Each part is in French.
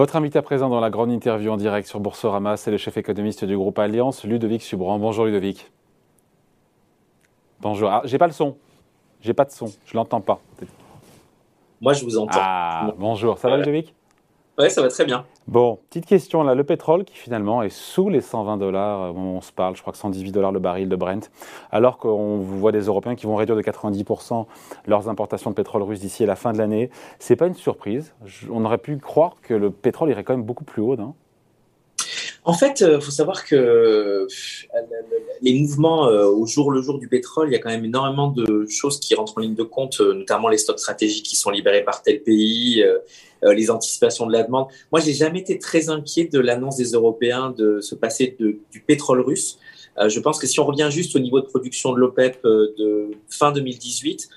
Votre invité à présent dans la grande interview en direct sur Boursorama, c'est le chef économiste du groupe Alliance, Ludovic Subran. Bonjour Ludovic. Bonjour. Ah, j'ai pas le son. J'ai pas de son. Je l'entends pas. Moi, je vous entends. Ah, bonjour. Ça va, Ludovic? oui, ça va très bien. Bon, petite question là. Le pétrole qui finalement est sous les 120 dollars, euh, on se parle, je crois que 118 dollars le baril de Brent, alors qu'on voit des Européens qui vont réduire de 90% leurs importations de pétrole russe d'ici à la fin de l'année. C'est pas une surprise. On aurait pu croire que le pétrole irait quand même beaucoup plus haut, non? En fait, il euh, faut savoir que euh, les mouvements euh, au jour le jour du pétrole, il y a quand même énormément de choses qui rentrent en ligne de compte, notamment les stocks stratégiques qui sont libérés par tel pays, les anticipations de la demande. Moi, j'ai jamais été très inquiet de l'annonce des Européens de se passer du pétrole russe. je pense que si on revient juste au niveau de production de l'OPEP de fin 2018,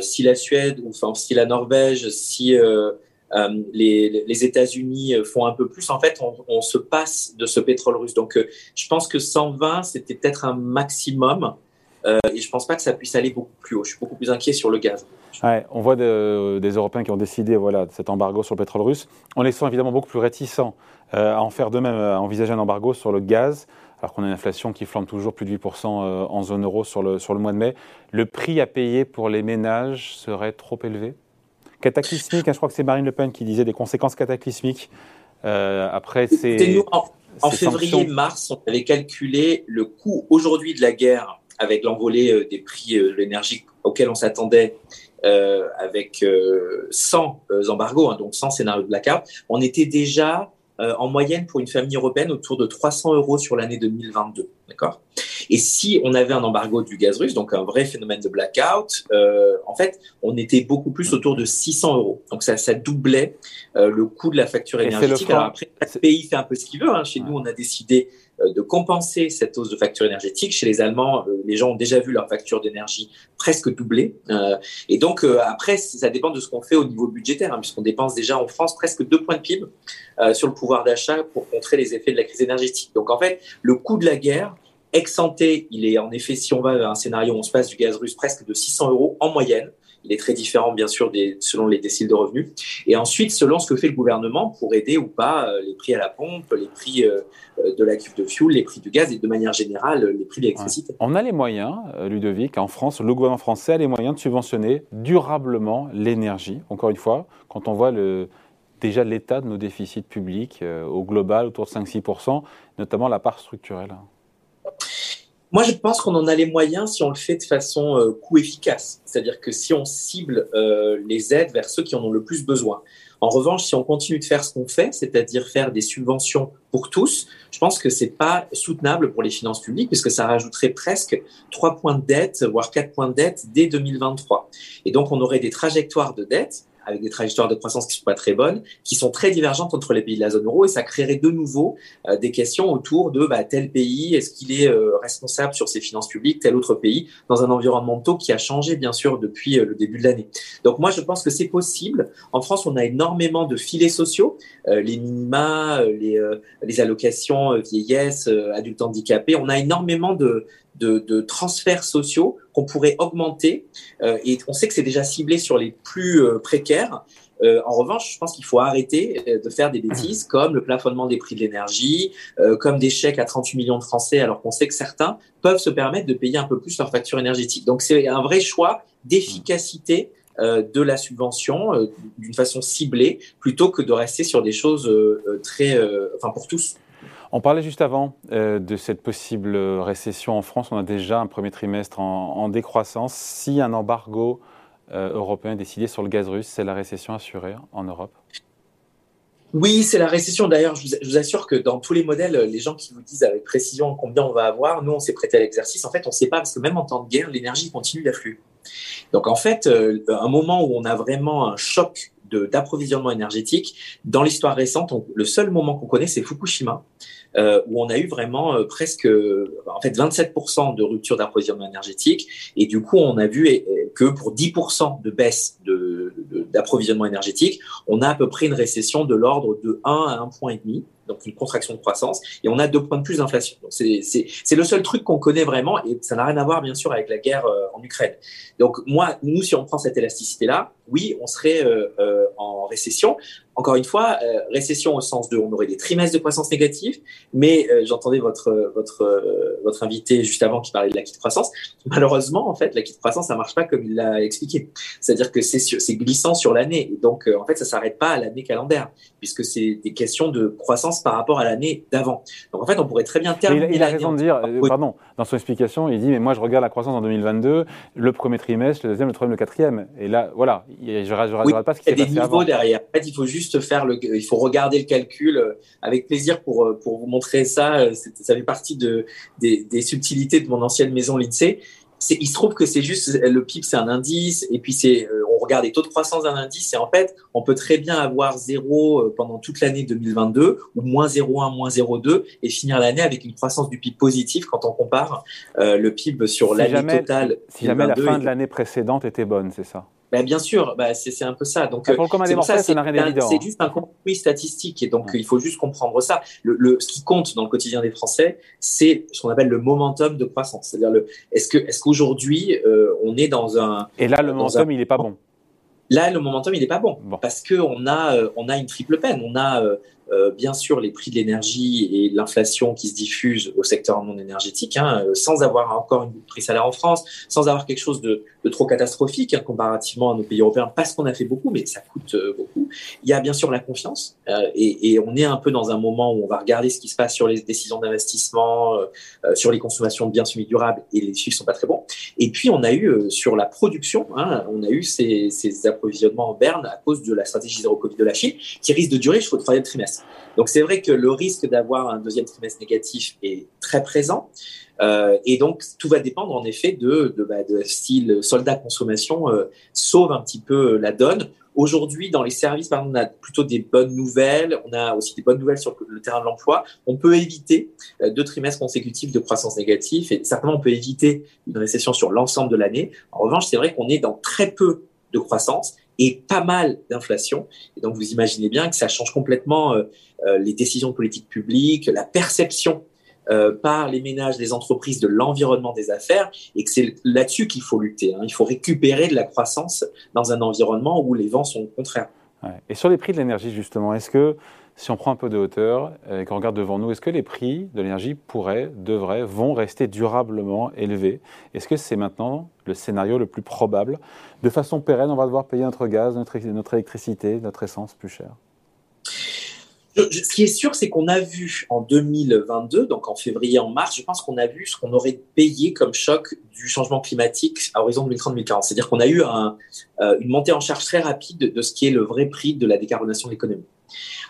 si la Suède enfin si la Norvège, si euh, les, États-Unis font un peu plus, en fait, on, se passe de ce pétrole russe. Donc, euh, je pense que 120, c'était peut-être un maximum. Euh, et je pense pas que ça puisse aller beaucoup plus haut. Je suis beaucoup plus inquiet sur le gaz. On voit de, des Européens qui ont décidé voilà, cet embargo sur le pétrole russe, en les sent évidemment beaucoup plus réticents euh, à en faire de même, à envisager un embargo sur le gaz, alors qu'on a une inflation qui flambe toujours plus de 8% en zone euro sur le, sur le mois de mai. Le prix à payer pour les ménages serait trop élevé? Cataclysmique. Hein, je crois que c'est Marine Le Pen qui disait des conséquences cataclysmiques. Euh, après, c'est. En, février-mars, on avait calculé le coût aujourd'hui de la guerre avec l'envolée euh, des prix euh, de l'énergie auquel on s'attendait avec 100 embargos, hein, donc 100 scénarios de blackout. On était déjà en moyenne pour une famille européenne autour de 300 euros sur l'année 2022. D'accord? Et si on avait un embargo du gaz russe, donc un vrai phénomène de blackout, euh, en fait, on était beaucoup plus autour de 600 euros. Donc ça, ça doublait euh, le coût de la facture énergétique. Alors après, chaque pays fait un peu ce qu'il veut. Hein. Chez nous, on a décidé euh, de compenser cette hausse de facture énergétique. Chez les Allemands, euh, les gens ont déjà vu leur facture d'énergie presque doubler. Euh, et donc, après, ça dépend de ce qu'on fait au niveau budgétaire, hein, puisqu'on dépense déjà en France presque 2 points de PIB sur le pouvoir d'achat pour contrer les effets de la crise énergétique. Donc, en fait, le coût de la guerre Ex il est en effet, si on va à un scénario où on se passe du gaz russe, presque de 600 euros en moyenne. Il est très différent, bien sûr, des, selon les déciles de revenus. Et ensuite, selon ce que fait le gouvernement pour aider ou pas euh, les prix à la pompe, les prix euh, euh, de la cuve de fuel, les prix du gaz et de manière générale, les prix de l'électricité. On a les moyens, Ludovic, en France, le gouvernement français a les moyens de subventionner durablement l'énergie. Encore une fois, quand on voit le, déjà l'état de nos déficits publics au global, autour de 5-6%, notamment la part structurelle. Moi, je pense qu'on en a les moyens si on le fait de façon euh, coût efficace. C'est-à-dire que si on cible euh, les aides vers ceux qui en ont le plus besoin. En revanche, si on continue de faire ce qu'on fait, c'est-à-dire faire des subventions pour tous, je pense que c'est pas soutenable pour les finances publiques puisque ça rajouterait presque trois points de dette, voire quatre points de dette dès 2023. Et donc, on aurait des trajectoires de dette avec des trajectoires de croissance qui sont pas très bonnes, qui sont très divergentes entre les pays de la zone euro, et ça créerait de nouveau euh, des questions autour de bah, tel pays, est-ce qu'il est euh, responsable sur ses finances publiques, tel autre pays, dans un environnement taux qui a changé bien sûr depuis euh, le début de l'année. Donc moi je pense que c'est possible. En France, on a énormément de filets sociaux, les minima, les, les allocations vieillesse, adultes handicapés. On a énormément de, de, de transferts sociaux qu'on pourrait augmenter. Euh, et on sait que c'est déjà ciblé sur les plus euh, précaires. Euh, en revanche, je pense qu'il faut arrêter de faire des bêtises comme le plafonnement des prix de l'énergie, comme des chèques à 38 millions de Français, alors qu'on sait que certains peuvent se permettre de payer un peu plus leur facture énergétique. Donc c'est un vrai choix d'efficacité de la subvention d'une façon ciblée plutôt que de rester sur des choses très, enfin pour tous. On parlait juste avant euh, de cette possible récession en France. On a déjà un premier trimestre en, décroissance. Si un embargo euh, européen est décidé sur le gaz russe, c'est la récession assurée en Europe? Oui, c'est la récession. D'ailleurs, je, vous assure que dans tous les modèles, les gens qui vous disent avec précision combien on va avoir, nous, on s'est prêté à l'exercice. En fait, on ne sait pas parce que même en temps de guerre, l'énergie continue d'affluer. Donc, en fait, euh, un moment où on a vraiment un choc d'approvisionnement énergétique, dans l'histoire récente, le seul moment qu'on connaît, c'est Fukushima. Euh, où on a eu vraiment euh, presque, en fait, 27% de rupture d'approvisionnement énergétique. Et du coup, on a vu que pour 10% de baisse d'approvisionnement énergétique, on a à peu près une récession de l'ordre de 1 à 1,5 point donc une contraction de croissance, et on a deux points de plus d'inflation. C'est le seul truc qu'on connaît vraiment, et ça n'a rien à voir bien sûr avec la guerre euh, en Ukraine. Donc moi, nous, si on prend cette élasticité-là, oui, on serait euh, euh, en récession. Encore une fois, euh, récession au sens de, on aurait des trimestres de croissance négative, mais j'entendais votre votre votre invité juste avant qui parlait de l'acquis de croissance. Malheureusement, en fait, l'acquis de croissance, ça marche pas comme il l'a expliqué. C'est-à-dire que c'est c'est glissant sur l'année, donc en fait, ça s'arrête pas à l'année calendaire, puisque c'est des questions de croissance par rapport à l'année d'avant. Donc en fait, on pourrait très bien terminer. Il, a raison de dire, pardon, dans son explication, il dit mais moi je regarde la croissance en 2022, le premier trimestre, le deuxième, le troisième, le quatrième, et là, voilà, je ne oui, pas ce qui s'est passé Il y a des niveaux derrière. En fait, il faut juste faire le, il faut regarder le calcul euh, avec plaisir pour, euh, pour vous montrer ça. Euh, ça fait partie de, des, des subtilités de mon ancienne maison lycée il se trouve que c'est juste le PIB, c'est un indice, et puis c'est on regarde les taux de croissance d'un indice, et en fait, on peut très bien avoir zéro pendant toute l'année 2022 ou moins 0,1, moins 0,2 et finir l'année avec une croissance du PIB positive quand on compare le PIB sur l'année totale. Si jamais la fin de l'année précédente était bonne, c'est ça? Bah, bien sûr, bah, c'est un peu ça. Donc, ah, pour le ça, c'est hein. juste un compromis statistique. Et donc, il faut juste comprendre ça. Le, le, ce qui compte dans le quotidien des Français, c'est ce qu'on appelle le momentum de croissance. C'est-à-dire, le est-ce que est-ce qu'aujourd'hui, euh, on est dans un. Et là, le momentum, il n'est pas bon. Là, le momentum, il n'est pas bon, parce que on a, euh, on a une triple peine. On a euh, euh, bien sûr les prix de l'énergie et l'inflation qui se diffusent au secteur non énergétique, hein, euh, sans avoir encore une prix salaire en France, sans avoir quelque chose de, de trop catastrophique hein, comparativement à nos pays européens, parce qu'on a fait beaucoup, mais ça coûte euh, beaucoup. Il y a bien sûr la confiance, et, et, on est un peu dans un moment où on va regarder ce qui se passe sur les décisions d'investissement, sur les consommations de biens semi-durables, et les chiffres sont pas très bons. Et puis on a eu sur la production, hein, on a eu ces, ces approvisionnements en berne à cause de la stratégie zéro Covid de la Chine, qui risque de durer jusqu'au troisième trimestre. Donc c'est vrai que le risque d'avoir un deuxième trimestre négatif est très présent. Euh, et donc tout va dépendre en effet de, de, bah, de style soldat consommation euh, sauve un petit peu la donne. Aujourd'hui, dans les services, par exemple, on a plutôt des bonnes nouvelles. On a aussi des bonnes nouvelles sur le terrain de l'emploi. On peut éviter euh, deux trimestres consécutifs de croissance négative et certainement on peut éviter une récession sur l'ensemble de l'année. En revanche, c'est vrai qu'on est dans très peu de croissance et pas mal d'inflation. Et donc, vous imaginez bien que ça change complètement euh, euh, les décisions de politique publique, la perception euh, par les ménages, les entreprises de l'environnement des affaires, et que c'est là-dessus qu'il faut lutter. Hein. Il faut récupérer de la croissance dans un environnement où les vents sont contraires. Ouais. Et sur les prix de l'énergie, justement, est-ce que si on prend un peu de hauteur et qu'on regarde devant nous, est-ce que les prix de l'énergie pourraient, devraient, vont rester durablement élevés? Est-ce que c'est maintenant le scénario le plus probable? De façon pérenne, on va devoir payer notre gaz, notre, électricité, notre essence plus cher ce qui est sûr, c'est qu'on a vu en 2022, donc en février, en mars, je pense qu'on a vu ce qu'on aurait payé comme choc du changement climatique à horizon 2030-2040. C'est-à-dire qu'on a eu euh, une montée en charge très rapide de ce qui est le vrai prix de la décarbonation de l'économie.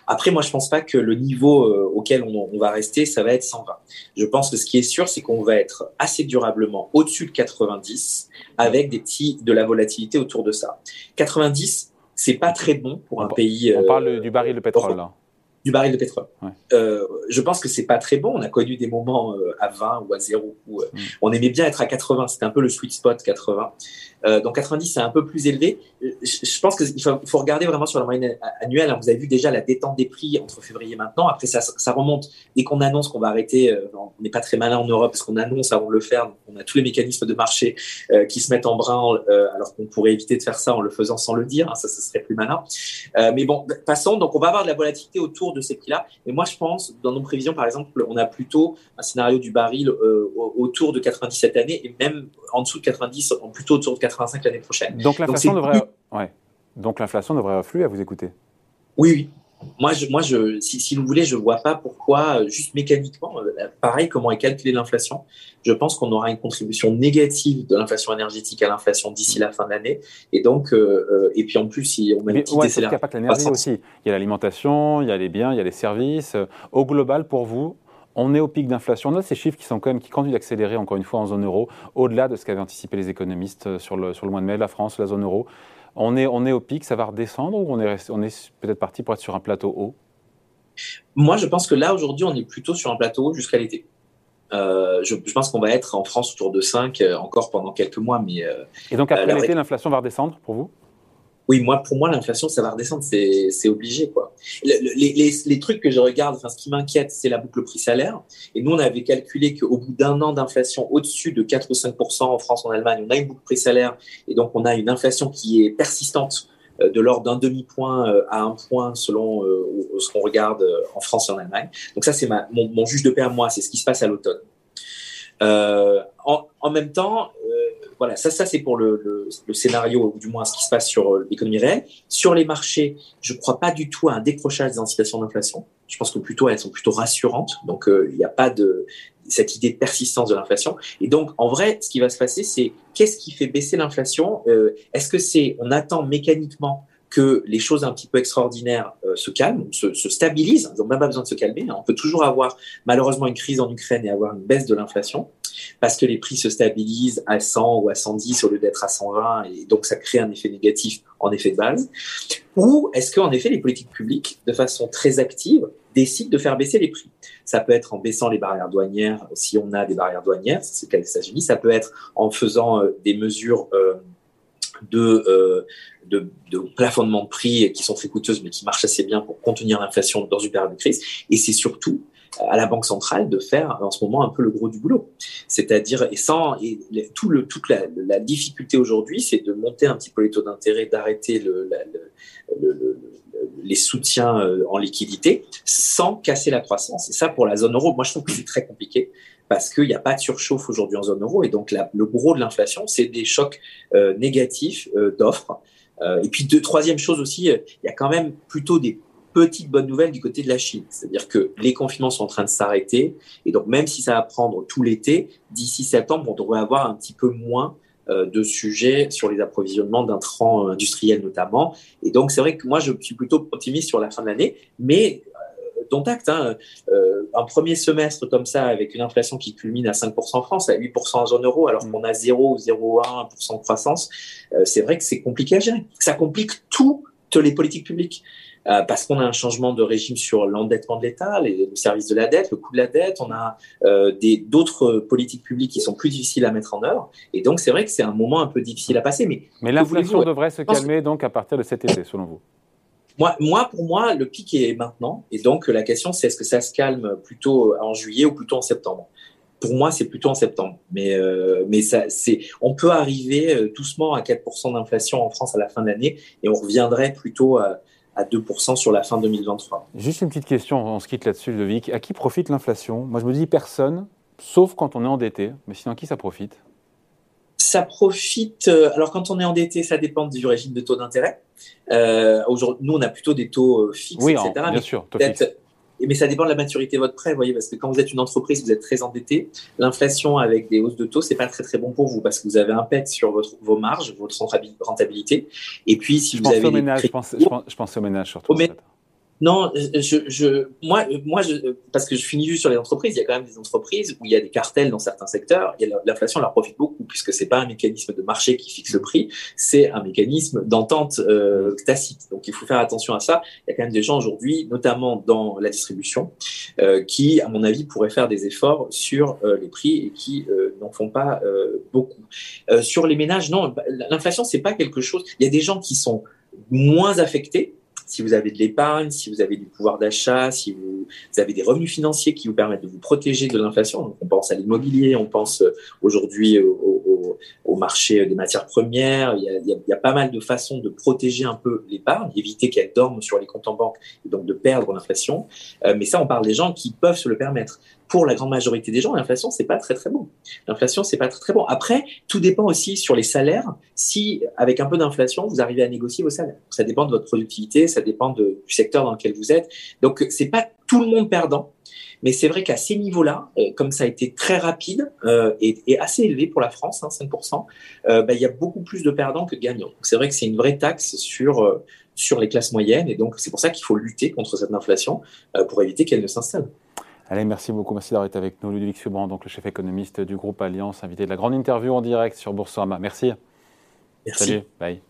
Après, moi, je pense pas que le niveau euh, auquel on, on, va rester, ça va être 120. Je pense que ce qui est sûr, c'est qu'on va être assez durablement au-dessus de 90, avec des petits de la volatilité autour de ça. 90, c'est pas très bon pour un pays. On parle euh, du baril de pétrole là du baril de pétrole. Euh, je pense que c'est pas très bon. On a connu des moments euh, à 20 ou à 0 où euh, mm. on aimait bien être à 80. C'était un peu le sweet spot 80. Euh, donc 90, c'est un peu plus élevé. Je, pense qu'il faut, faut, regarder vraiment sur la moyenne annuelle. Vous avez vu déjà la détente des prix entre février et maintenant. Après, ça, ça remonte. Dès qu'on annonce qu'on va arrêter, euh, on n'est pas très malin en Europe parce qu'on annonce avant de le faire. On a tous les mécanismes de marché euh, qui se mettent en branle, euh, alors qu'on pourrait éviter de faire ça en le faisant sans le dire. Hein, ça, ce serait plus malin. Euh, mais bon, passons. Donc on va avoir de la volatilité autour de ces prix-là. Et moi, je pense, dans nos prévisions, par exemple, on a plutôt un scénario du baril autour de 90 cette année et même en dessous de 90, plutôt autour de 85 l'année prochaine. Donc l'inflation devrait, ouais. Donc l'inflation devrait affluer à vous écouter. Oui, oui. Moi, je, moi je, si, vous voulez, je ne vois pas pourquoi, euh, juste mécaniquement, euh, pareil, comment est calculée l'inflation. Je pense qu'on aura une contribution négative de l'inflation énergétique à l'inflation d'ici la fin de l'année. Et donc, euh, et puis en plus, si on met une petite Il n'y a pas que l'énergie aussi. Il y a l'alimentation, il y a les biens, il y a les services. Au global, pour vous, on est au pic d'inflation. On a ces chiffres qui sont quand même qui continuent d'accélérer encore une fois en zone euro, au-delà de ce qu'avaient anticipé les économistes euh, sur le, sur le mois de mai, la France, la zone euro. On est, on est au pic, ça va redescendre ou on est, on est peut-être parti pour être sur un plateau haut? Moi, je pense que là, aujourd'hui, on est plutôt sur un plateau haut jusqu'à l'été. Euh, je, pense qu'on va être en France autour de 5 euh, encore pendant quelques mois. Mais, Et donc après l'été, l'inflation va redescendre pour vous? Oui, moi, pour moi, l'inflation, ça va redescendre, c'est obligé, quoi. les, trucs que je regarde, enfin, ce qui m'inquiète, c'est la boucle prix-salaire. Et nous, on avait calculé qu'au bout d'un an d'inflation au-dessus de 4 ou 5% en France, en Allemagne, on a une boucle prix-salaire, et donc on a une inflation qui est persistante euh, de l'ordre d'un demi-point euh, à un point selon euh, ce qu'on regarde en France et en Allemagne. Donc ça, c'est mon, mon, juge de paix à moi, c'est ce qui se passe à l'automne. En, en, même temps, voilà, ça, ça c'est pour le, le, scénario, ou du moins ce qui se passe sur l'économie réelle. Sur les marchés, je ne crois pas du tout à un décrochage des anticipations d'inflation. Je pense que plutôt elles sont plutôt rassurantes. Donc il n'y a pas de cette idée de persistance de l'inflation. Et donc, en vrai, ce qui va se passer, c'est qu'est-ce qui fait baisser l'inflation euh, Est-ce que c'est on attend mécaniquement que les choses un petit peu extraordinaires euh, se calment, se, se stabilisent? Ils n'ont même pas besoin de se calmer. Hein. On peut toujours avoir malheureusement une crise en Ukraine et avoir une baisse de l'inflation parce que les prix se stabilisent à 100 ou à 110 au lieu d'être à 120 et donc ça crée un effet négatif en effet de base. Ou est-ce qu'en effet les politiques publiques, de façon très active, décide de faire baisser les prix? Ça peut être en baissant les barrières douanières, si on a des barrières douanières, c'est le cas des États-Unis. Ça peut être en faisant euh, des mesures euh, euh, de, de, plafonnement de prix qui sont très coûteuses, mais qui marchent assez bien pour contenir l'inflation dans une période de crise. Et c'est surtout à la Banque centrale de faire en ce moment un peu le gros du boulot. C'est-à-dire, et sans, et tout le, toute la, difficulté aujourd'hui, c'est de monter un petit peu les taux d'intérêt, d'arrêter le, le, le, les soutiens euh, en liquidité sans casser la croissance. Et ça, pour la zone euro, moi, je trouve que c'est très compliqué parce qu'il n'y a pas de surchauffe aujourd'hui en zone euro. Et donc, le gros de l'inflation, c'est des chocs euh, négatifs euh, d'offres. et puis, de, troisième chose aussi, il y a quand même plutôt des petites bonnes nouvelles du côté de la Chine. C'est-à-dire que les confinements sont en train de s'arrêter. Et donc, même si ça va prendre tout l'été, d'ici septembre, on devrait avoir un petit peu moins euh, de sujets sur les approvisionnements d'intrants industriels notamment. Et donc, c'est vrai que moi, je suis plutôt optimiste sur la fin de l'année, mais euh, dont acte, hein, euh, un premier semestre comme ça, avec une inflation qui culmine à 5% en France, à 8% en zone euro, alors qu'on a 0 ou 0,1% de croissance, c'est vrai que c'est compliqué à gérer. Ça complique toutes les politiques publiques. Euh, parce qu'on a un changement de régime sur l'endettement de l'État, le service de la dette, le coût de la dette, on a euh, d'autres politiques publiques qui sont plus difficiles à mettre en œuvre. Et donc, c'est vrai que c'est un moment un peu difficile à passer. Mais, mais l'inflation devrait se calmer donc à partir de cet été, selon vous moi, moi, pour moi, le pic est maintenant. Et donc, la question, c'est est-ce que ça se calme plutôt en juillet ou plutôt en septembre? Pour moi, c'est plutôt en septembre. Mais, euh, mais ça, c'est, on peut arriver doucement à 4% d'inflation en France à la fin de l'année et on reviendrait plutôt à, à 2% sur la fin 2023. Juste une petite question, on se quitte là-dessus, Ludovic. À qui profite l'inflation? Moi, je me dis personne, sauf quand on est endetté. Mais sinon, à qui ça profite? Ça profite. Euh, alors, quand on est endetté, ça dépend du régime de taux d'intérêt. Euh, nous, on a plutôt des taux euh, fixes, oui, etc. bien sûr, taux fixes mais ça dépend de la maturité de votre prêt, vous voyez, parce que quand vous êtes une entreprise, vous êtes très endetté. L'inflation avec des hausses de taux, c'est pas très très bon pour vous parce que vous avez un pet sur votre, vos marges, votre rentabilité. Et puis, si vous avez. Au ménage, je, pense, je, pense, au ménage surtout. Non, je, je, moi, moi je, parce que je finis juste sur les entreprises, il y a quand même des entreprises où il y a des cartels dans certains secteurs, et l'inflation leur profite beaucoup, puisque c'est pas un mécanisme de marché qui fixe le prix, c'est un mécanisme d'entente euh, tacite. Donc il faut faire attention à ça. Il y a quand même des gens aujourd'hui, notamment dans la distribution, euh, qui, à mon avis, pourraient faire des efforts sur euh, les prix et qui euh, n'en font pas euh, beaucoup. Euh, sur les ménages, non, l'inflation, c'est pas quelque chose. Il y a des gens qui sont moins affectés si vous avez de l'épargne, si vous avez du pouvoir d'achat, si vous, avez des revenus financiers qui vous permettent de vous protéger de l'inflation. On pense à l'immobilier, on pense euh, aujourd'hui au, au, marché des matières premières. Il y, a, pas mal de façons de protéger un peu l'épargne, éviter qu'elle dorme sur les comptes en banque et donc de perdre l'inflation. Euh, mais ça, on parle des gens qui peuvent se le permettre pour la grande majorité des gens, l'inflation, c'est pas très très bon. L'inflation, c'est pas très très bon. Après, tout dépend aussi sur les salaires. Si, avec un peu d'inflation, vous arrivez à négocier vos salaires. Ça dépend de votre productivité, ça dépend du secteur dans lequel vous êtes. Donc, c'est pas tout le monde perdant. Mais c'est vrai qu'à ces niveaux-là, comme ça a été très rapide euh, et, et, assez élevé pour la France, hein, 5%, euh, bah, il y a beaucoup plus de perdants que de gagnants. C'est vrai que c'est une vraie taxe sur, euh, sur les classes moyennes. Et donc c'est pour ça qu'il faut lutter contre cette inflation pour éviter qu'elle ne s'installe. Allez, merci beaucoup. Merci d'avoir été avec nous. Ludovic Subran, donc le chef économiste du groupe Alliance, invité de la grande interview en direct sur Boursorama. Merci. Merci. Salut. Bye.